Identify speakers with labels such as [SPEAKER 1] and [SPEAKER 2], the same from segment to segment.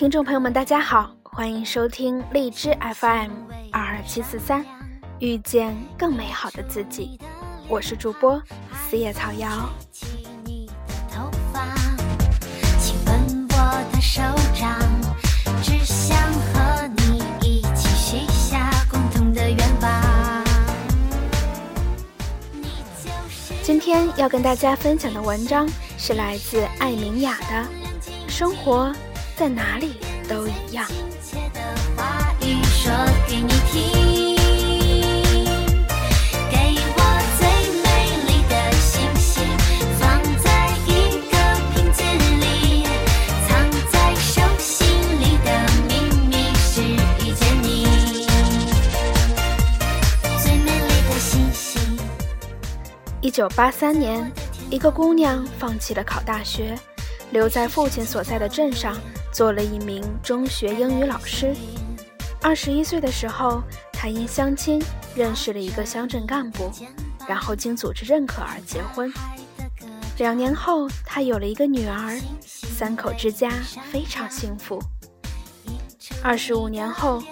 [SPEAKER 1] 听众朋友们，大家好，欢迎收听荔枝 FM 二二七四三，遇见更美好的自己。我是主播四叶草瑶。今天要跟大家分享的文章是来自艾明雅的《生活在哪里都一样》。一九八三年，一个姑娘放弃了考大学，留在父亲所在的镇上做了一名中学英语老师。二十一岁的时候，他因相亲认识了一个乡镇干部，然后经组织认可而结婚。两年后，他有了一个女儿，三口之家非常幸福。二十五年后，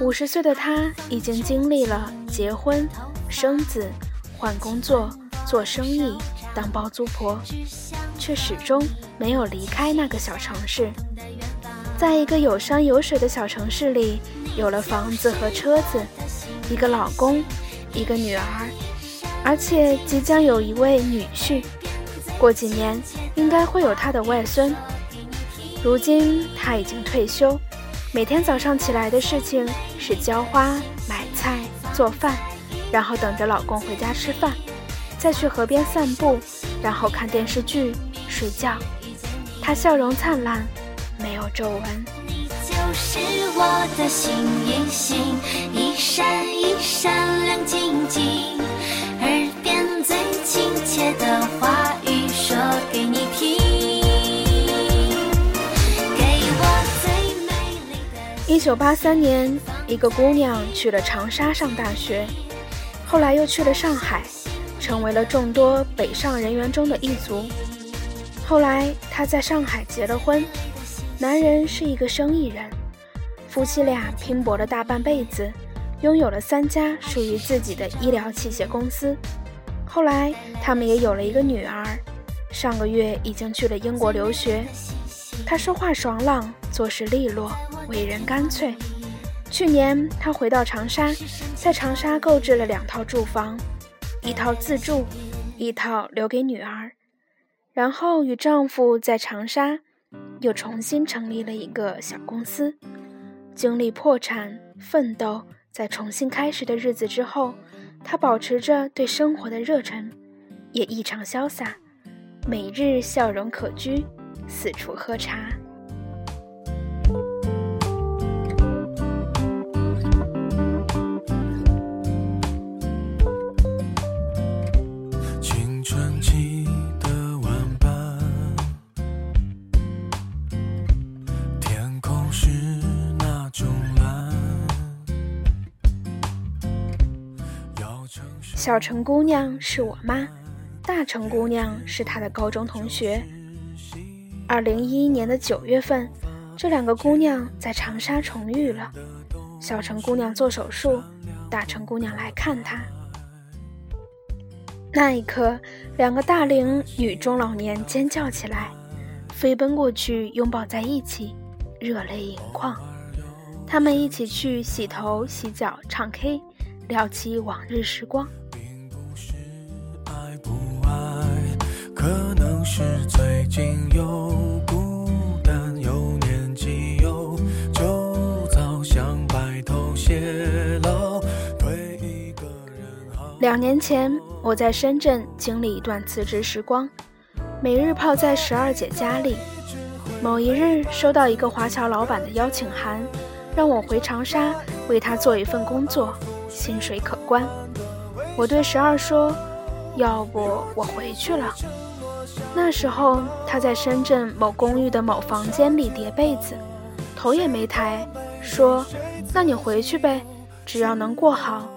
[SPEAKER 1] 五十岁的他已经经历了结婚、生子、换工作。做生意当包租婆，却始终没有离开那个小城市。在一个有山有水的小城市里，有了房子和车子，一个老公，一个女儿，而且即将有一位女婿。过几年应该会有他的外孙。如今他已经退休，每天早上起来的事情是浇花、买菜、做饭，然后等着老公回家吃饭。再去河边散步，然后看电视剧、睡觉。他笑容灿烂，没有皱纹。你就是我的幸运星，一闪一闪亮晶晶。耳边最亲切的话语说给你听。给我最美丽的。一九八三年，一个姑娘去了长沙上大学，后来又去了上海。成为了众多北上人员中的一族。后来，她在上海结了婚，男人是一个生意人，夫妻俩拼搏了大半辈子，拥有了三家属于自己的医疗器械公司。后来，他们也有了一个女儿，上个月已经去了英国留学。他说话爽朗，做事利落，为人干脆。去年，他回到长沙，在长沙购置了两套住房。一套自住，一套留给女儿，然后与丈夫在长沙又重新成立了一个小公司。经历破产、奋斗，在重新开始的日子之后，他保持着对生活的热忱，也异常潇洒，每日笑容可掬，四处喝茶。小城姑娘是我妈，大城姑娘是她的高中同学。二零一一年的九月份，这两个姑娘在长沙重遇了。小城姑娘做手术，大城姑娘来看她。那一刻，两个大龄女中老年尖叫起来，飞奔过去拥抱在一起，热泪盈眶。他们一起去洗头、洗脚、唱 K，聊起往日时光。可能是最近又孤单年纪就早想白头两年前我在深圳经历一段辞职时光每日泡在十二姐家里某一日收到一个华侨老板的邀请函让我回长沙为他做一份工作薪水可观。我对十二说要不我回去了那时候，他在深圳某公寓的某房间里叠被子，头也没抬，说：“那你回去呗，只要能过好，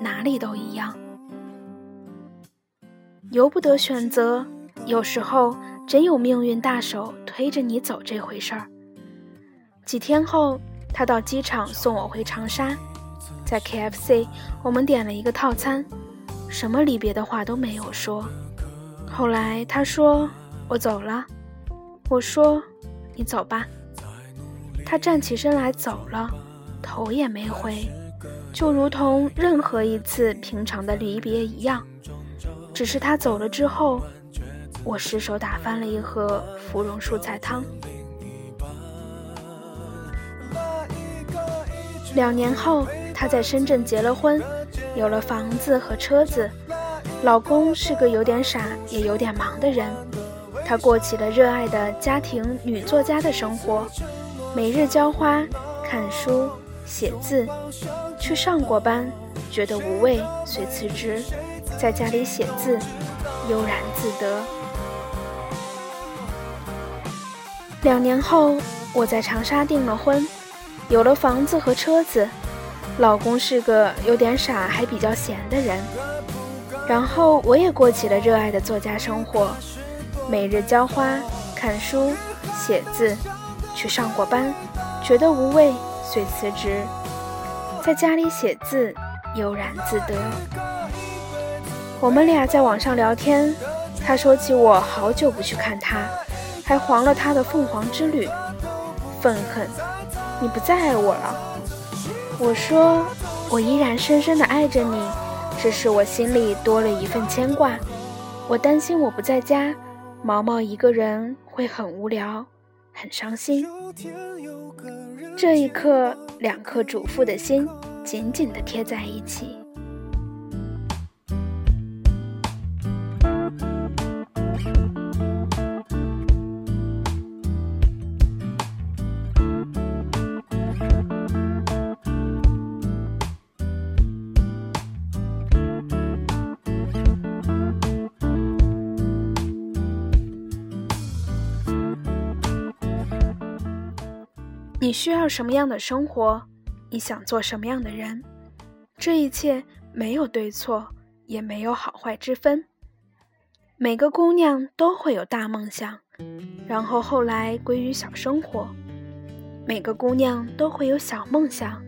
[SPEAKER 1] 哪里都一样。”由不得选择，有时候真有命运大手推着你走这回事儿。几天后，他到机场送我回长沙，在 KFC 我们点了一个套餐，什么离别的话都没有说。后来他说我走了，我说你走吧。他站起身来走了，头也没回，就如同任何一次平常的离别一样。只是他走了之后，我失手打翻了一盒芙蓉蔬菜汤。两年后，他在深圳结了婚，有了房子和车子。老公是个有点傻也有点忙的人，她过起了热爱的家庭女作家的生活，每日浇花、看书、写字。去上过班，觉得无味，遂辞职，在家里写字，悠然自得。两年后，我在长沙订了婚。有了房子和车子，老公是个有点傻还比较闲的人。然后我也过起了热爱的作家生活，每日浇花、看书、写字，去上过班，觉得无味，遂辞职，在家里写字，悠然自得。我们俩在网上聊天，他说起我好久不去看他，还黄了他的凤凰之旅，愤恨。你不再爱我了，我说我依然深深的爱着你，只是我心里多了一份牵挂。我担心我不在家，毛毛一个人会很无聊，很伤心。这一刻，两颗主妇的心紧紧的贴在一起。你需要什么样的生活？你想做什么样的人？这一切没有对错，也没有好坏之分。每个姑娘都会有大梦想，然后后来归于小生活；每个姑娘都会有小梦想，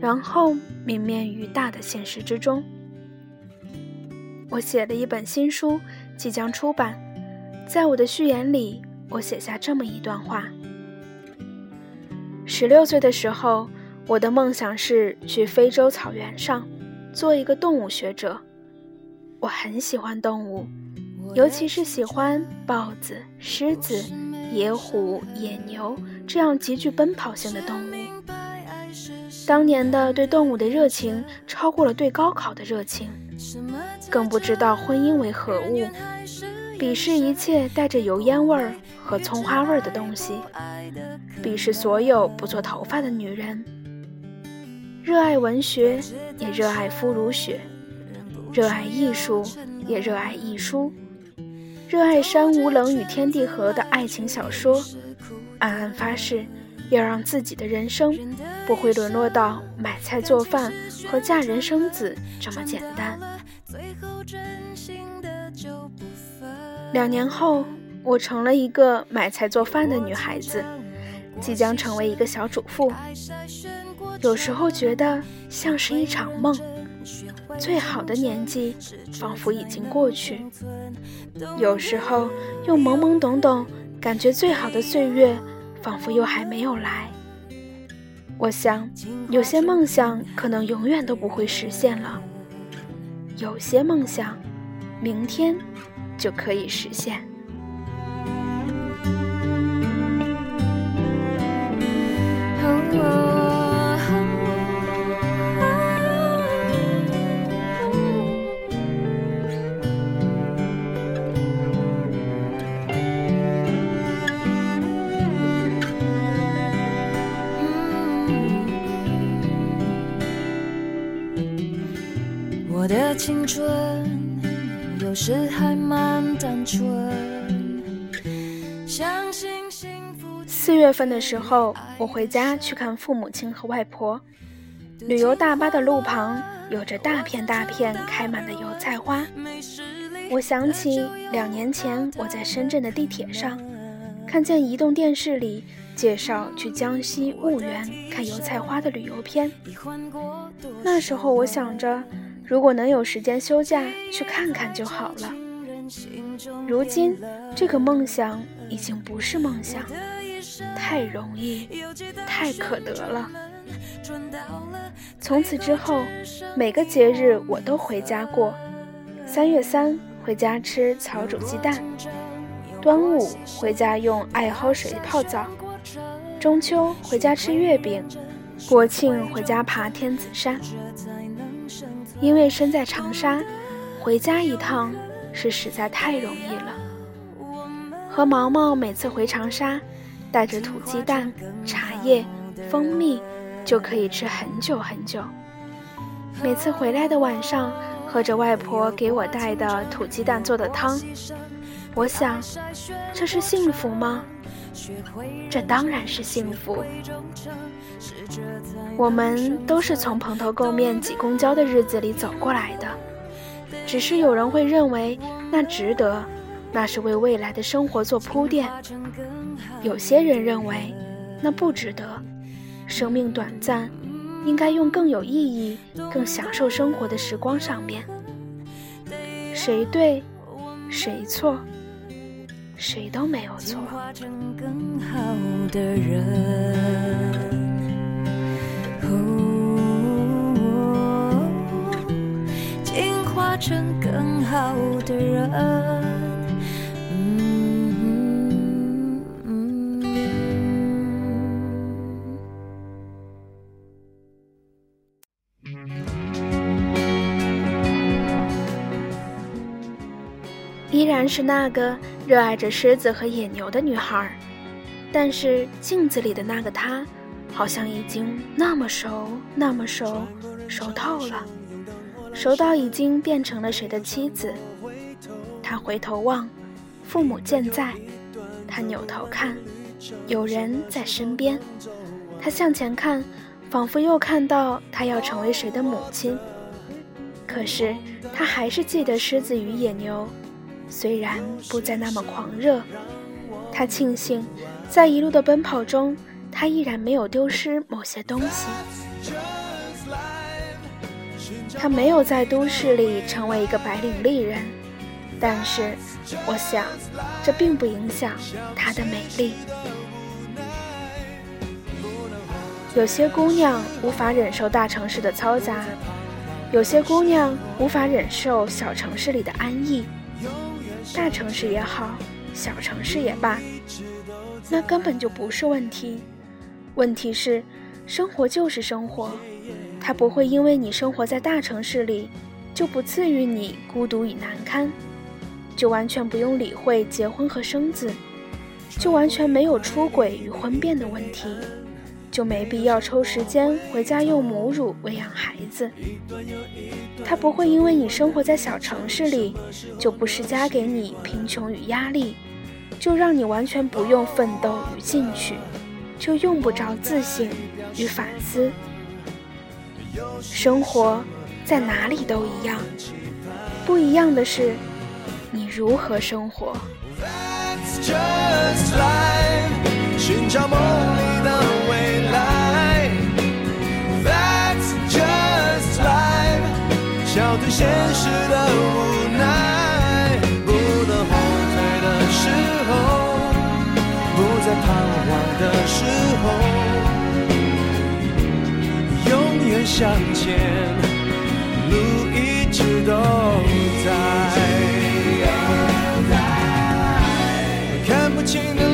[SPEAKER 1] 然后泯灭于大的现实之中。我写了一本新书，即将出版。在我的序言里，我写下这么一段话。十六岁的时候，我的梦想是去非洲草原上做一个动物学者。我很喜欢动物，尤其是喜欢豹子、狮子、野虎、野牛这样极具奔跑性的动物。当年的对动物的热情超过了对高考的热情，更不知道婚姻为何物，鄙视一切带着油烟味儿。和葱花味的东西，鄙视所有不做头发的女人。热爱文学，也热爱肤如雪；热爱艺术，也热爱艺书；热爱山无棱与天地合的爱情小说。暗暗发誓，要让自己的人生不会沦落到买菜做饭和嫁人生子这么简单。两年后。我成了一个买菜做饭的女孩子，即将成为一个小主妇。有时候觉得像是一场梦，最好的年纪仿佛已经过去；有时候又懵懵懂懂，感觉最好的岁月仿佛又还没有来。我想，有些梦想可能永远都不会实现了，有些梦想，明天就可以实现。我的青春有时还蛮单纯。相信。四月份的时候，我回家去看父母亲和外婆。旅游大巴的路旁有着大片大片开满的油菜花。我想起两年前我在深圳的地铁上，看见移动电视里介绍去江西婺源看油菜花的旅游片。那时候我想着，如果能有时间休假去看看就好了。如今，这个梦想已经不是梦想，太容易，太可得了。从此之后，每个节日我都回家过。三月三回家吃草煮鸡蛋，端午回家用艾蒿水泡澡，中秋回家吃月饼，国庆回家爬天子山。因为身在长沙，回家一趟是实在太容易了。和毛毛每次回长沙，带着土鸡蛋、茶叶、蜂蜜。就可以吃很久很久。每次回来的晚上，喝着外婆给我带的土鸡蛋做的汤，我想，这是幸福吗？这当然是幸福。我们都是从蓬头垢面挤公交的日子里走过来的，只是有人会认为那值得，那是为未来的生活做铺垫；有些人认为那不值得。生命短暂，应该用更有意义、更享受生活的时光上面。谁对，谁错，谁都没有错。进化成更好的人。是那个热爱着狮子和野牛的女孩，但是镜子里的那个她，好像已经那么熟，那么熟，熟透了，熟到已经变成了谁的妻子。她回头望，父母健在；她扭头看，有人在身边；她向前看，仿佛又看到她要成为谁的母亲。可是她还是记得狮子与野牛。虽然不再那么狂热，他庆幸，在一路的奔跑中，他依然没有丢失某些东西。他没有在都市里成为一个白领丽人，但是，我想，这并不影响她的美丽。有些姑娘无法忍受大城市的嘈杂，有些姑娘无法忍受小城市里的安逸。大城市也好，小城市也罢，那根本就不是问题。问题是，生活就是生活，它不会因为你生活在大城市里，就不赐予你孤独与难堪，就完全不用理会结婚和生子，就完全没有出轨与婚变的问题。就没必要抽时间回家用母乳喂养孩子。他不会因为你生活在小城市里，就不施加给你贫穷与压力，就让你完全不用奋斗与进取，就用不着自省与反思。生活在哪里都一样，不一样的是你如何生活。寻找梦现实的无奈，不能后退的时候，不再彷徨的时候，永远向前，路一直都在。看不清的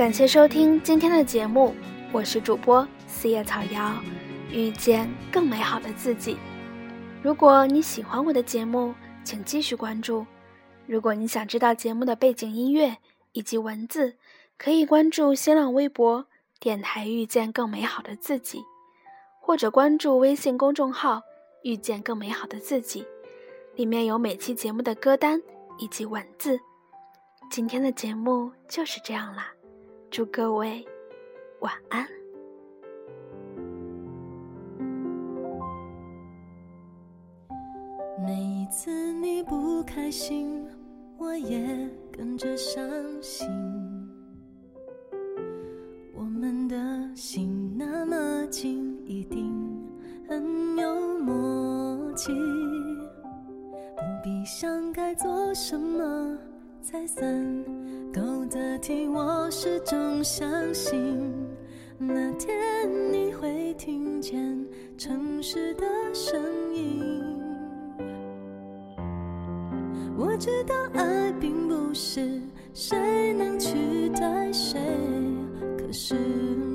[SPEAKER 1] 感谢收听今天的节目，我是主播四叶草瑶，遇见更美好的自己。如果你喜欢我的节目，请继续关注。如果你想知道节目的背景音乐以及文字，可以关注新浪微博。电台遇见更美好的自己，或者关注微信公众号“遇见更美好的自己”，里面有每期节目的歌单以及文字。今天的节目就是这样啦，祝各位晚安。
[SPEAKER 2] 每一次你不开心，我也跟着伤心。我们的心那么近，一定很有默契。不必想该做什么才算够得体，我始终相信那天你会听见城市的声音。我知道爱并不是谁能取代谁，可是。